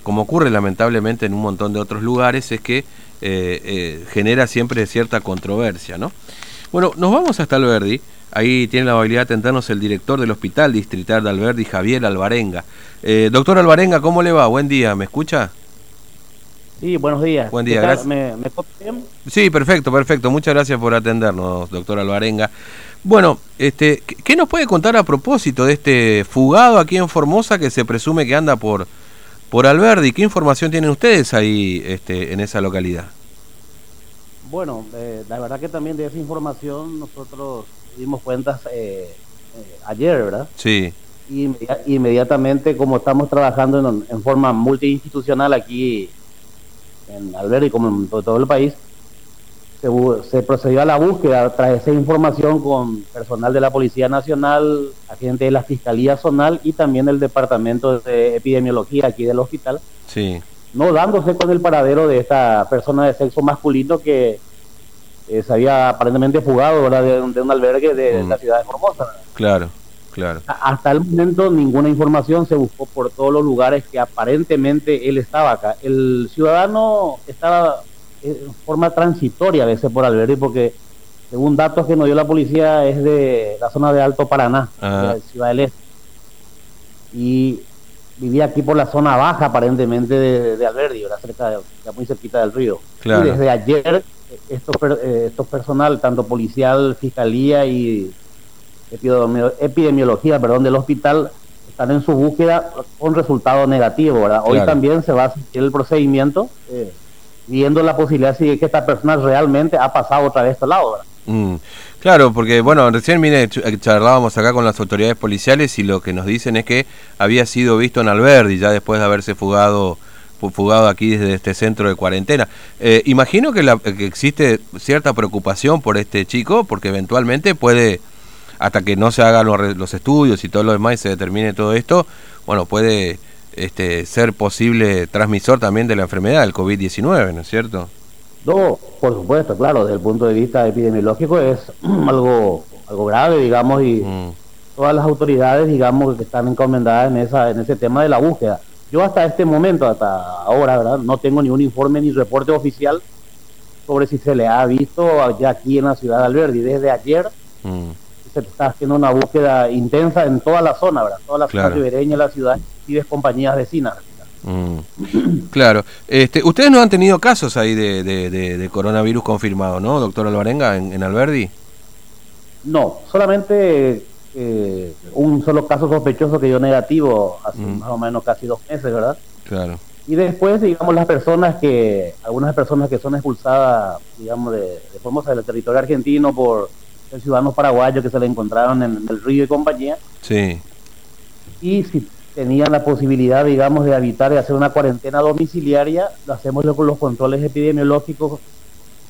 como ocurre lamentablemente en un montón de otros lugares, es que eh, eh, genera siempre cierta controversia, ¿no? Bueno, nos vamos hasta Alberdi. Ahí tiene la habilidad de atendernos el director del Hospital Distrital de Alberdi, Javier Alvarenga. Eh, doctor Alvarenga, ¿cómo le va? Buen día, ¿me escucha? Sí, buenos días. Buen día, gracias. ¿Me, me bien? Sí, perfecto, perfecto. Muchas gracias por atendernos, doctor Alvarenga. Bueno, este, ¿qué nos puede contar a propósito de este fugado aquí en Formosa que se presume que anda por por Alberdi. ¿Qué información tienen ustedes ahí este, en esa localidad? Bueno, eh, la verdad que también de esa información nosotros dimos cuentas eh, eh, ayer, ¿verdad? Sí. Y inmediatamente, como estamos trabajando en, forma multiinstitucional aquí en Alberdi, como en todo el país, se, procedió a la búsqueda tras esa información con personal de la Policía Nacional, agente de la Fiscalía Zonal y también del Departamento de Epidemiología aquí del hospital. Sí. No dándose con el paradero de esta persona de sexo masculino que eh, se había aparentemente fugado De, un albergue de, mm. la ciudad de Formosa. Claro, claro. Hasta el momento ninguna información se buscó por todos los lugares que aparentemente él estaba acá. El ciudadano estaba en forma transitoria a veces por Alberti, porque según datos que nos dio la policía es de la zona de Alto Paraná, de Ciudad del Este. Y vivía aquí por la zona baja aparentemente de, de Alberdi, cerca de, ya muy cerquita del río. Y desde ayer estos, eh, estos personal, tanto policial, fiscalía y epidemiología, perdón, del hospital, están en su búsqueda con resultado negativo. Hoy también se va a asistir el procedimiento. Eh, viendo la posibilidad de que esta persona realmente ha pasado otra vez a este lado. Mm, claro, porque bueno, recién mire, eh, charlábamos acá con las autoridades policiales y lo que nos dicen es que había sido visto en Alberdi ya después de haberse fugado fugado aquí desde este centro de cuarentena. Eh, imagino que, la, que existe cierta preocupación por este chico porque eventualmente puede, hasta que no se hagan los, los estudios y todo lo demás y se determine todo esto, bueno, puede este, ser posible transmisor también de la enfermedad, del COVID-19, ¿no es cierto? No, por supuesto, claro, desde el punto de vista epidemiológico es algo, algo grave, digamos, y mm. todas las autoridades, digamos, que están encomendadas en, esa, en ese tema de la búsqueda. Yo hasta este momento, hasta ahora, ¿verdad? No tengo ni un informe ni reporte oficial sobre si se le ha visto ya aquí en la ciudad de Alberdi. Desde ayer mm. se está haciendo una búsqueda intensa en toda la zona, ¿verdad? Toda la zona ribereña de la ciudad y de compañías vecinas. Mm. Claro. Este, Ustedes no han tenido casos ahí de, de, coronavirus confirmado, ¿no, doctor Alvarenga, en, en Alberdi? No, solamente eh, un solo caso sospechoso que dio negativo hace mm. más o menos casi dos meses, ¿verdad? Claro. Y después, digamos, las personas que, algunas personas que son expulsadas, digamos, de, de Formosa del territorio argentino por el ciudadano paraguayo que se le encontraron en el río y compañía. Sí. Y si tenían la posibilidad, digamos, de evitar y hacer una cuarentena domiciliaria, lo hacemos con los controles epidemiológicos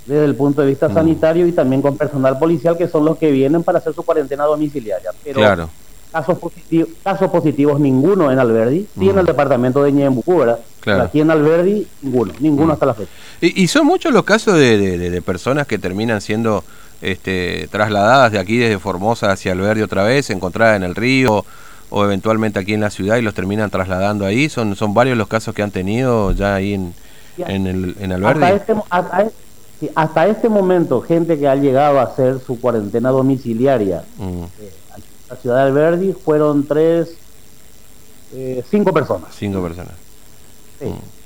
desde el punto de vista mm. sanitario y también con personal policial, que son los que vienen para hacer su cuarentena domiciliaria. Pero claro. casos, positivos, casos positivos ninguno en Alberdi, sí en el departamento de Ñembucú, ¿verdad? aquí en Alberdi, ninguno, ninguno mm. hasta la fecha. ¿Y, son muchos los casos de, de, personas que terminan siendo este, trasladadas de aquí desde Formosa hacia Alberdi otra vez, encontradas en el río? O eventualmente aquí en la ciudad y los terminan trasladando ahí? ¿Son, son varios los casos que han tenido ya ahí en, en, el, en Alberdi? Hasta este, hasta, este, momento, gente que ha llegado a hacer su cuarentena domiciliaria mm. eh, en la ciudad de Alberdi fueron tres, eh, cinco personas. Cinco personas. Sí. Mm.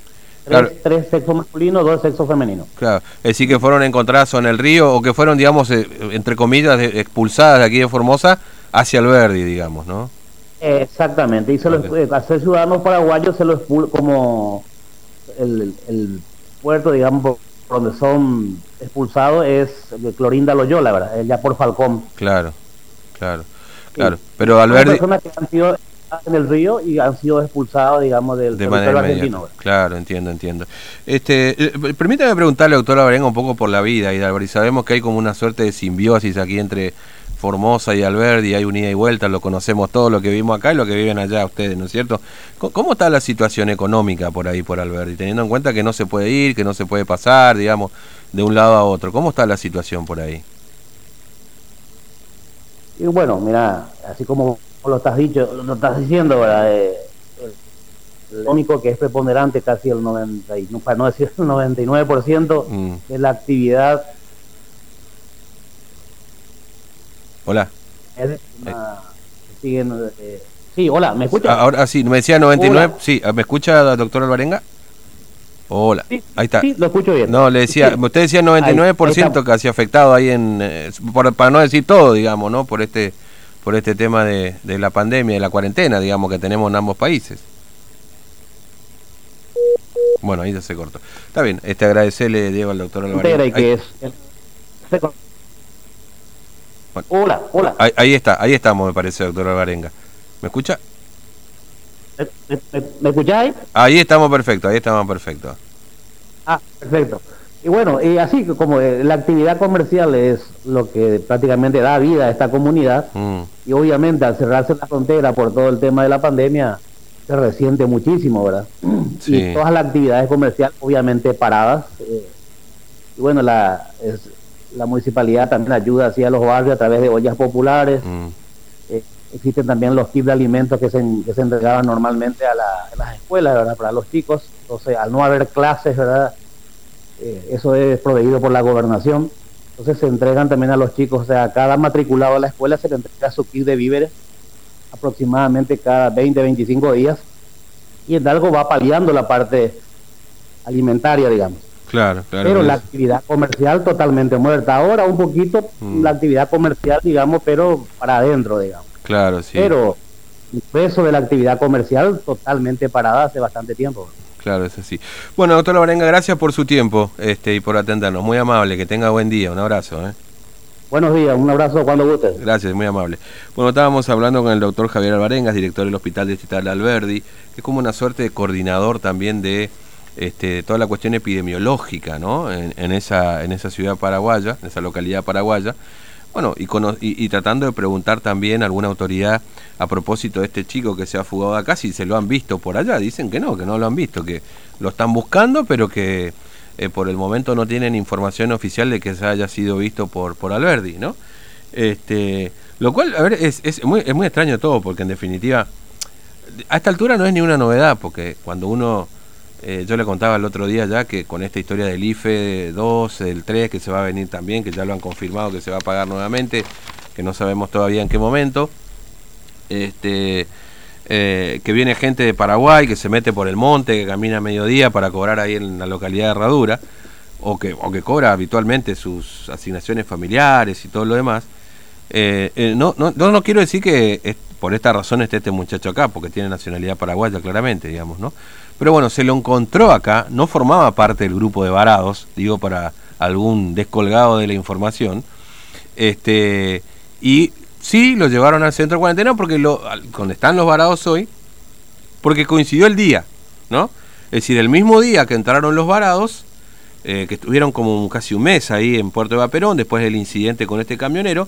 Tres, sexos masculinos, dos sexos femeninos. Claro, es decir, que fueron encontradas en el río o que fueron, digamos, eh, entre comillas, expulsadas de aquí de Formosa hacia Alberdi, digamos, ¿no? Exactamente, y se lo, hacer ciudadanos paraguayos se lo expulsa como el, el, puerto, digamos, donde son expulsados es Clorinda Loyola, ¿verdad? Ya por Falcón. Claro, claro, claro. Pero al ver... personas que han sido en el río y han sido expulsados, digamos, del de territorio argentino. Claro, entiendo, entiendo. Este, eh, permítame preguntarle, doctora Varenga, un poco por la vida, y sabemos que hay como una suerte de simbiosis aquí entre Formosa y Alberdi, hay un ida y vuelta, lo conocemos todo lo que vimos acá y lo que viven allá ustedes, ¿no es cierto? ¿Cómo está la situación económica por ahí, por Alberdi? Teniendo en cuenta que no se puede ir, que no se puede pasar, digamos, de un lado a otro. ¿Cómo está la situación por ahí? Y bueno, mira, así como lo estás dicho, lo estás diciendo, ¿verdad? Eh, el único que es preponderante, casi el 90, para no decir el 99% mm. de la actividad. Hola. siguen, eh, sí, hola, ¿me escucha? Ah, ahora sí, me decía 99, sí, ¿me escucha la doctora Alvarenga? Hola, ahí está. Sí, lo escucho bien. No, le decía, usted decía 99% casi afectado ahí en, eh, para no decir todo, digamos, ¿no? Por este por este tema de, de la pandemia, de la cuarentena, digamos, que tenemos en ambos países. Bueno, ahí ya se cortó. Está bien, este agradecerle, Diego, al doctor Alvarez. Que es Hola, hola. Ahí, está, ahí estamos, me parece, doctor Alvarenga. ¿Me escucha? ¿Me, me, escucháis? Ahí estamos perfecto, ahí estamos perfecto. Ah, perfecto. Y bueno, y así como eh, la actividad comercial es lo que prácticamente da vida a esta comunidad, mm. y obviamente al cerrarse la frontera por todo el tema de la pandemia, se resiente muchísimo, ¿verdad? Y todas las actividades comerciales obviamente paradas. Eh, y bueno, la, la municipalidad también ayuda así a los barrios a través de ollas populares. Mm. Eh, existen también los kits de alimentos que se, que se entregaban normalmente a, las escuelas, ¿verdad? Para los chicos. Entonces, al no haber clases, ¿verdad? Eh, eso es proveído por la gobernación. Entonces se entregan también a los chicos, o sea, a cada matriculado a la escuela se le entrega su kit de víveres aproximadamente cada 20, 25 días y en algo va paliando la parte alimentaria, digamos. Claro, claro. Pero la actividad comercial totalmente muerta. Ahora un poquito mm. la actividad comercial, digamos, pero para adentro, digamos. Claro, sí. Pero el peso de la actividad comercial totalmente parada hace bastante tiempo. Claro, es así. Bueno, doctor Varenga, gracias por su tiempo este, y por atendernos. Muy amable, que tenga buen día. Un abrazo. ¿eh? Buenos días, un abrazo cuando guste. Gracias, muy amable. Bueno, estábamos hablando con el doctor Javier Alvarengas, director del Hospital Distrital Alberdi, que es como una suerte de coordinador también de este, toda la cuestión epidemiológica ¿no? en, esa, en esa ciudad paraguaya, en esa localidad paraguaya. Bueno, y, y, tratando de preguntar también a alguna autoridad a propósito de este chico que se ha fugado de acá, si se lo han visto por allá. Dicen que no, que no lo han visto, que lo están buscando, pero que eh, por el momento no tienen información oficial de que se haya sido visto por, por Alberdi, ¿no? Este, lo cual, a ver, es, es, muy, es muy extraño todo, porque en definitiva, a esta altura no es ni una novedad, porque cuando uno, eh, yo le contaba el otro día ya que con esta historia del IFE 2, el 3, que se va a venir también, que ya lo han confirmado que se va a pagar nuevamente, que no sabemos todavía en qué momento, este eh, que viene gente de Paraguay que se mete por el monte, que camina a mediodía para cobrar ahí en la localidad de Herradura, o que, o que cobra habitualmente sus asignaciones familiares y todo lo demás. Eh, eh, no, no, no, quiero decir que por esta razón esté este muchacho acá, porque tiene nacionalidad paraguaya claramente, digamos, ¿no? Pero bueno, se lo encontró acá, no formaba parte del grupo de varados, digo para algún descolgado de la información, este, y Sí, lo llevaron al centro de cuarentena porque lo, donde están los varados hoy, porque coincidió el día, ¿no? Es decir, el mismo día que entraron los varados, eh, que estuvieron como casi un mes ahí en Puerto de Vaperón, después del incidente con este camionero,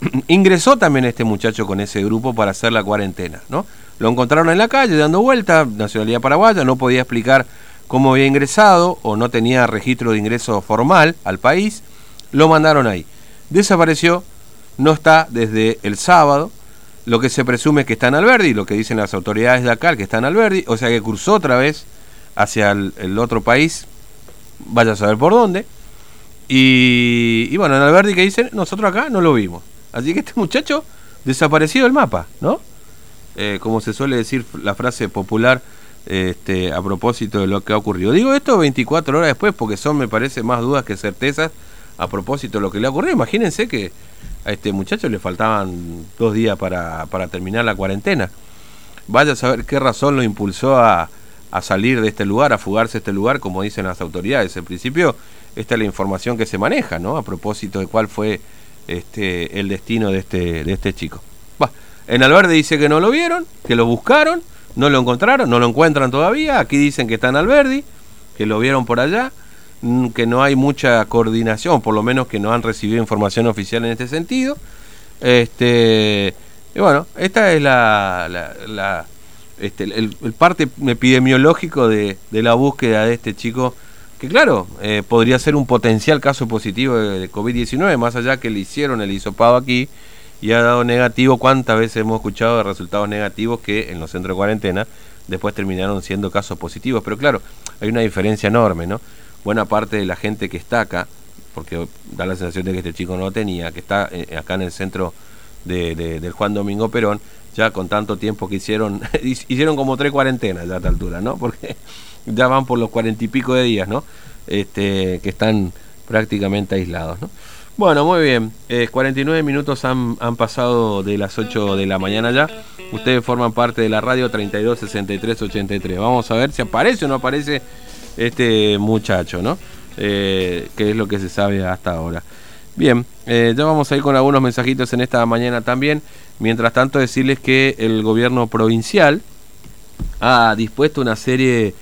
ingresó también este muchacho con ese grupo para hacer la cuarentena, ¿no? Lo encontraron en la calle dando vuelta, nacionalidad paraguaya, no podía explicar cómo había ingresado o no tenía registro de ingreso formal al país, lo mandaron ahí. Desapareció, no está desde el sábado. Lo que se presume es que está en Alberdi, lo que dicen las autoridades de acá, que está en Alberdi, o sea que cruzó otra vez hacia el, otro país, vaya a saber por dónde. Y, bueno, en Alberdi que dicen, nosotros acá no lo vimos. Así que este muchacho desaparecido del mapa, ¿no? Eh, como se suele decir la frase popular este, a propósito de lo que ha ocurrido. Digo esto 24 horas después porque son, me parece, más dudas que certezas a propósito de lo que le ha ocurrido. Imagínense que a este muchacho le faltaban dos días para, para terminar la cuarentena. Vaya a saber qué razón lo impulsó a, a salir de este lugar, a fugarse de este lugar, como dicen las autoridades. En principio, esta es la información que se maneja, ¿no? A propósito de cuál fue este, el destino de este, de este chico. En Alverde dice que no lo vieron, que lo buscaron, no lo encontraron, no lo encuentran todavía. Aquí dicen que está en Alberdi, que lo vieron por allá. Mm, que no hay mucha coordinación, por lo menos que no han recibido información oficial en este sentido. Este, y bueno, esta es la, la, este, el, parte epidemiológico de, de, la búsqueda de este chico, que claro, eh, podría ser un potencial caso positivo de, COVID-19, más allá que le hicieron el hisopado aquí y ha dado negativo. ¿Cuántas veces hemos escuchado de resultados negativos que en los centros de cuarentena después terminaron siendo casos positivos. Pero claro, hay una diferencia enorme, ¿no? Buena parte de la gente que está acá, porque da la sensación de que este chico no lo tenía, que está eh, acá en el centro de, del Juan Domingo Perón, ya con tanto tiempo que hicieron, hicieron como tres cuarentenas ya a esta altura, ¿no? Porque ya van por los cuarenta y pico de días, ¿no? Este, que están prácticamente aislados, ¿no? Bueno, muy bien. 49 eh, minutos han, han, pasado de las 8 de la mañana ya. Ustedes forman parte de la radio 326383. Vamos a ver si aparece o no aparece este muchacho, ¿no? Eh, que es lo que se sabe hasta ahora. Bien, eh, ya vamos a ir con algunos mensajitos en esta mañana también. Mientras tanto, decirles que el gobierno provincial ha dispuesto una serie